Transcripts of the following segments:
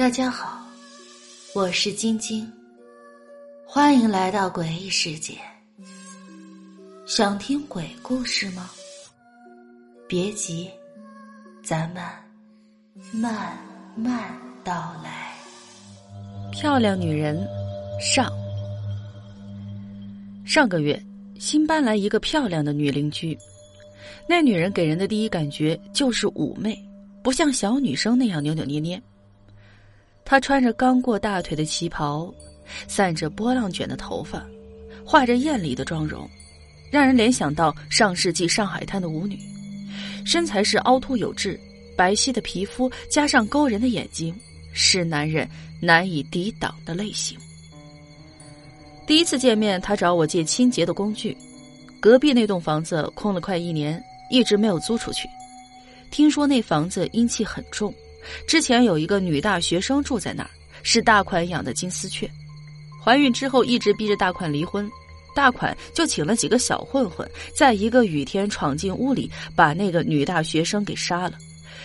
大家好，我是晶晶，欢迎来到诡异世界。想听鬼故事吗？别急，咱们慢慢道来。漂亮女人上。上个月新搬来一个漂亮的女邻居，那女人给人的第一感觉就是妩媚，不像小女生那样扭扭捏捏。她穿着刚过大腿的旗袍，散着波浪卷的头发，画着艳丽的妆容，让人联想到上世纪上海滩的舞女。身材是凹凸有致，白皙的皮肤加上勾人的眼睛，是男人难以抵挡的类型。第一次见面，他找我借清洁的工具。隔壁那栋房子空了快一年，一直没有租出去。听说那房子阴气很重。之前有一个女大学生住在那儿，是大款养的金丝雀。怀孕之后一直逼着大款离婚，大款就请了几个小混混，在一个雨天闯进屋里，把那个女大学生给杀了，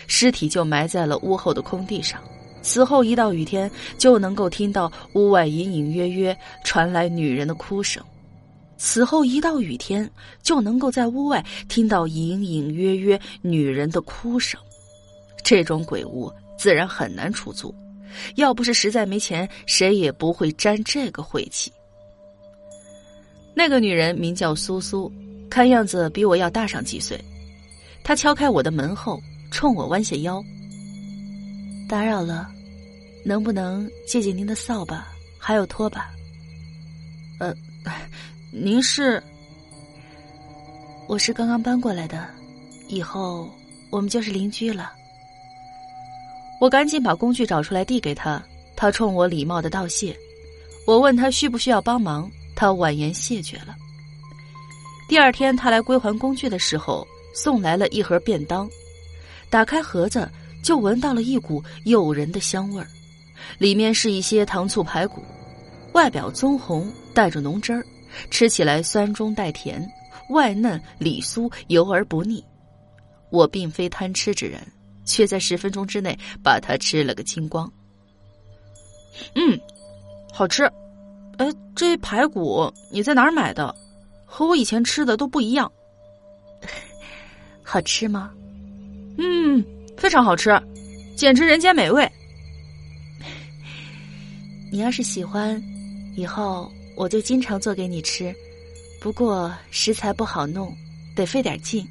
尸体就埋在了屋后的空地上。此后一到雨天，就能够听到屋外隐隐约约传来女人的哭声。此后一到雨天，就能够在屋外听到隐隐约约女人的哭声。这种鬼屋自然很难出租，要不是实在没钱，谁也不会沾这个晦气。那个女人名叫苏苏，看样子比我要大上几岁。她敲开我的门后，冲我弯下腰：“打扰了，能不能借借您的扫把还有拖把？”“呃，您是？我是刚刚搬过来的，以后我们就是邻居了。”我赶紧把工具找出来递给他，他冲我礼貌的道谢。我问他需不需要帮忙，他婉言谢绝了。第二天他来归还工具的时候，送来了一盒便当。打开盒子，就闻到了一股诱人的香味儿，里面是一些糖醋排骨，外表棕红，带着浓汁儿，吃起来酸中带甜，外嫩里酥，油而不腻。我并非贪吃之人。却在十分钟之内把它吃了个精光。嗯，好吃。哎，这排骨你在哪儿买的？和我以前吃的都不一样。好吃吗？嗯，非常好吃，简直人间美味。你要是喜欢，以后我就经常做给你吃。不过食材不好弄，得费点劲。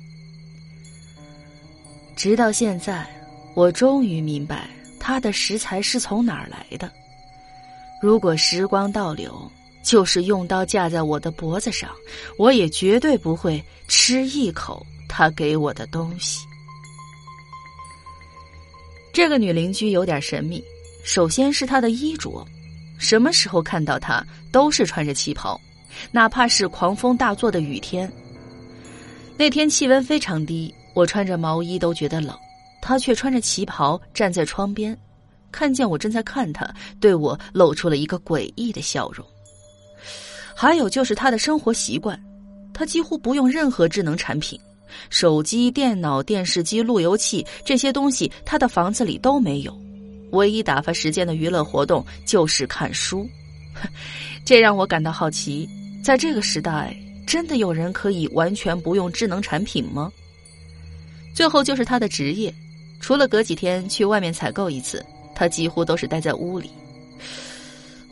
直到现在，我终于明白他的食材是从哪儿来的。如果时光倒流，就是用刀架在我的脖子上，我也绝对不会吃一口他给我的东西。这个女邻居有点神秘，首先是她的衣着，什么时候看到她都是穿着旗袍，哪怕是狂风大作的雨天。那天气温非常低。我穿着毛衣都觉得冷，他却穿着旗袍站在窗边，看见我正在看他，对我露出了一个诡异的笑容。还有就是他的生活习惯，他几乎不用任何智能产品，手机、电脑、电视机、路由器这些东西，他的房子里都没有。唯一打发时间的娱乐活动就是看书，这让我感到好奇：在这个时代，真的有人可以完全不用智能产品吗？最后就是他的职业，除了隔几天去外面采购一次，他几乎都是待在屋里。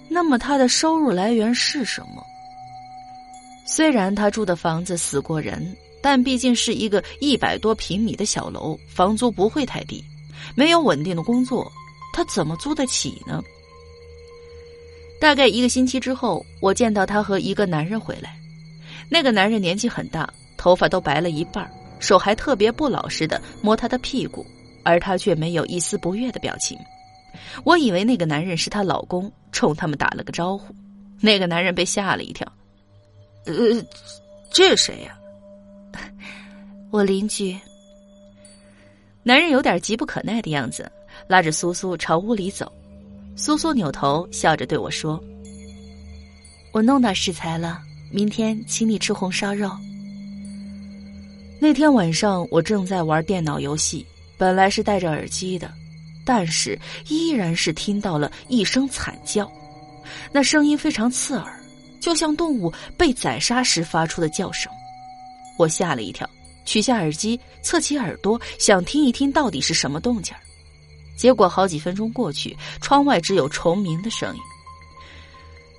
那么他的收入来源是什么？虽然他住的房子死过人，但毕竟是一个一百多平米的小楼，房租不会太低。没有稳定的工作，他怎么租得起呢？大概一个星期之后，我见到他和一个男人回来，那个男人年纪很大，头发都白了一半儿。手还特别不老实的摸她的屁股，而她却没有一丝不悦的表情。我以为那个男人是她老公，冲他们打了个招呼。那个男人被吓了一跳：“呃，这是谁呀？” 我邻居。男人有点急不可耐的样子，拉着苏苏朝屋里走。苏苏扭头笑着对我说：“我弄到食材了，明天请你吃红烧肉。”那天晚上，我正在玩电脑游戏，本来是戴着耳机的，但是依然是听到了一声惨叫，那声音非常刺耳，就像动物被宰杀时发出的叫声。我吓了一跳，取下耳机，侧起耳朵想听一听到底是什么动静结果好几分钟过去，窗外只有虫鸣的声音。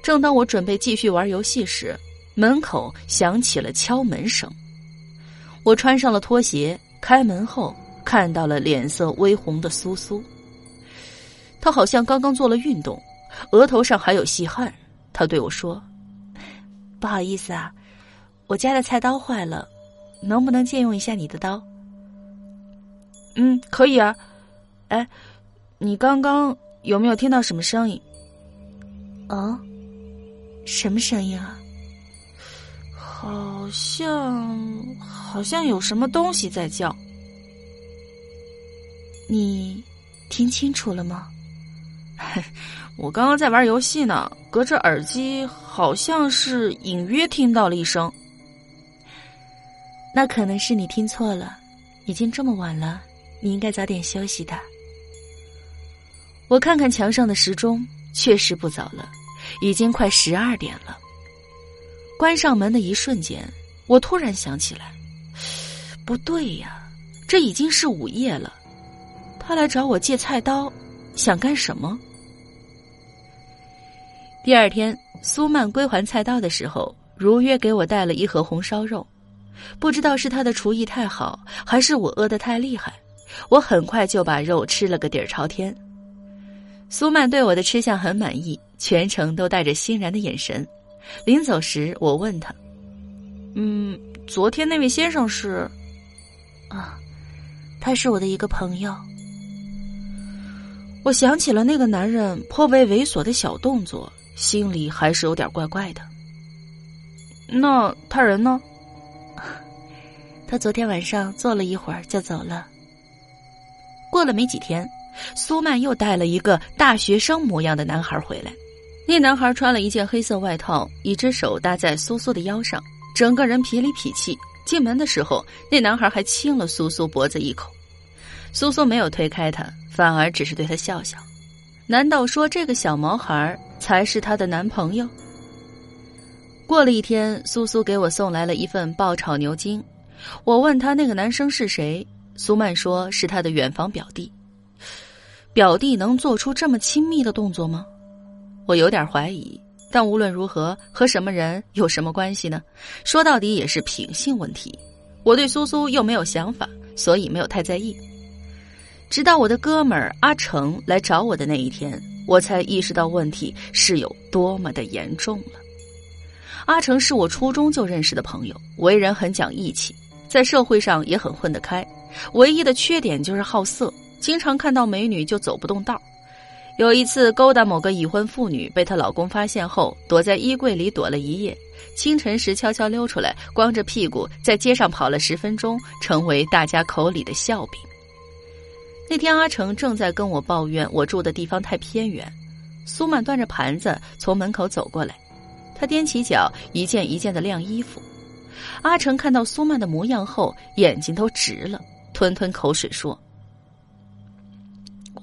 正当我准备继续玩游戏时，门口响起了敲门声。我穿上了拖鞋，开门后看到了脸色微红的苏苏。他好像刚刚做了运动，额头上还有细汗。他对我说：“不好意思啊，我家的菜刀坏了，能不能借用一下你的刀？”“嗯，可以啊。”“哎，你刚刚有没有听到什么声音？”“哦，什么声音啊？”“好像好像有什么东西在叫。”“你听清楚了吗？” 我刚刚在玩游戏呢，隔着耳机好像是隐约听到了一声。那可能是你听错了，已经这么晚了，你应该早点休息的。我看看墙上的时钟，确实不早了，已经快十二点了。关上门的一瞬间，我突然想起来，不对呀，这已经是午夜了，他来找我借菜刀。想干什么？第二天，苏曼归还菜刀的时候，如约给我带了一盒红烧肉。不知道是他的厨艺太好，还是我饿得太厉害，我很快就把肉吃了个底儿朝天。苏曼对我的吃相很满意，全程都带着欣然的眼神。临走时，我问他：“嗯，昨天那位先生是？啊，他是我的一个朋友。”我想起了那个男人颇为猥琐的小动作，心里还是有点怪怪的。那他人呢？他昨天晚上坐了一会儿就走了。过了没几天，苏曼又带了一个大学生模样的男孩回来。那男孩穿了一件黑色外套，一只手搭在苏苏的腰上，整个人痞里痞气。进门的时候，那男孩还亲了苏苏脖子一口。苏苏没有推开他，反而只是对他笑笑。难道说这个小毛孩才是她的男朋友？过了一天，苏苏给我送来了一份爆炒牛筋。我问他那个男生是谁，苏曼说是他的远房表弟。表弟能做出这么亲密的动作吗？我有点怀疑。但无论如何，和什么人有什么关系呢？说到底也是品性问题。我对苏苏又没有想法，所以没有太在意。直到我的哥们儿阿成来找我的那一天，我才意识到问题是有多么的严重了。阿成是我初中就认识的朋友，为人很讲义气，在社会上也很混得开。唯一的缺点就是好色，经常看到美女就走不动道。有一次勾搭某个已婚妇女，被她老公发现后，躲在衣柜里躲了一夜。清晨时悄悄溜出来，光着屁股在街上跑了十分钟，成为大家口里的笑柄。那天，阿成正在跟我抱怨我住的地方太偏远。苏曼端着盘子从门口走过来，她踮起脚，一件一件的晾衣服。阿成看到苏曼的模样后，眼睛都直了，吞吞口水说：“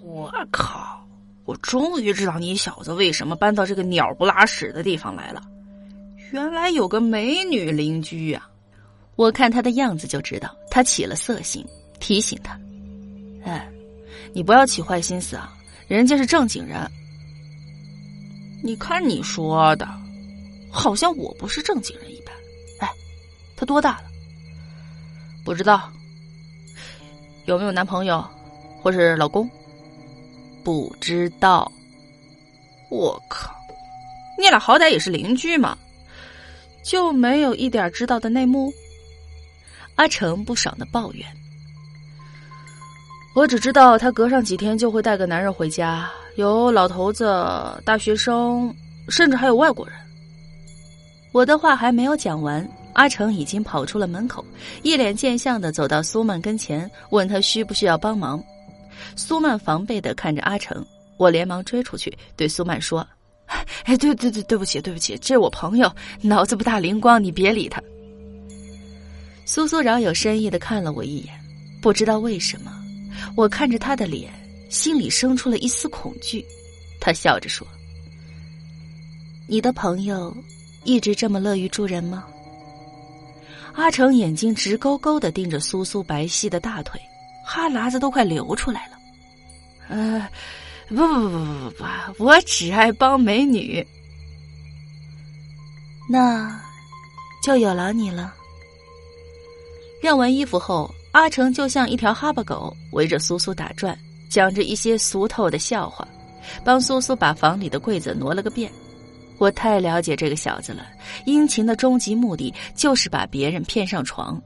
我靠！我终于知道你小子为什么搬到这个鸟不拉屎的地方来了。原来有个美女邻居啊！我看他的样子就知道他起了色心，提醒他。”哎，你不要起坏心思啊！人家是正经人。你看你说的，好像我不是正经人一般。哎，他多大了？不知道。有没有男朋友，或是老公？不知道。我靠！你俩好歹也是邻居嘛，就没有一点知道的内幕？阿成不爽的抱怨。我只知道他隔上几天就会带个男人回家，有老头子、大学生，甚至还有外国人。我的话还没有讲完，阿成已经跑出了门口，一脸贱相的走到苏曼跟前，问他需不需要帮忙。苏曼防备的看着阿成，我连忙追出去，对苏曼说：“ 哎，对对对，对不起对不起，这我朋友脑子不大灵光，你别理他。”苏苏饶有深意的看了我一眼，不知道为什么。我看着他的脸，心里生出了一丝恐惧。他笑着说：“你的朋友一直这么乐于助人吗？”阿成眼睛直勾勾的盯着苏苏白皙的大腿，哈喇子都快流出来了。呃，不不不不不不，我只爱帮美女。那，就有劳你了。晾完衣服后，阿成就像一条哈巴狗围着苏苏打转，讲着一些俗透的笑话，帮苏苏把房里的柜子挪了个遍。我太了解这个小子了，殷勤的终极目的就是把别人骗上床。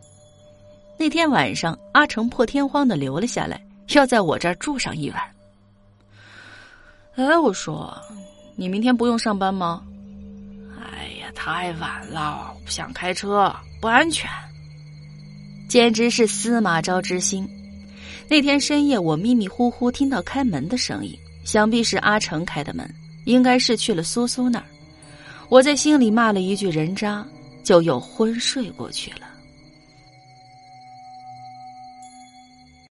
那天晚上，阿成破天荒的留了下来，要在我这儿住上一晚。哎，我说，你明天不用上班吗？哎呀，太晚了，不想开车，不安全。简直是司马昭之心。那天深夜，我迷迷糊糊听到开门的声音，想必是阿成开的门，应该是去了苏苏那儿。我在心里骂了一句人渣，就又昏睡过去了。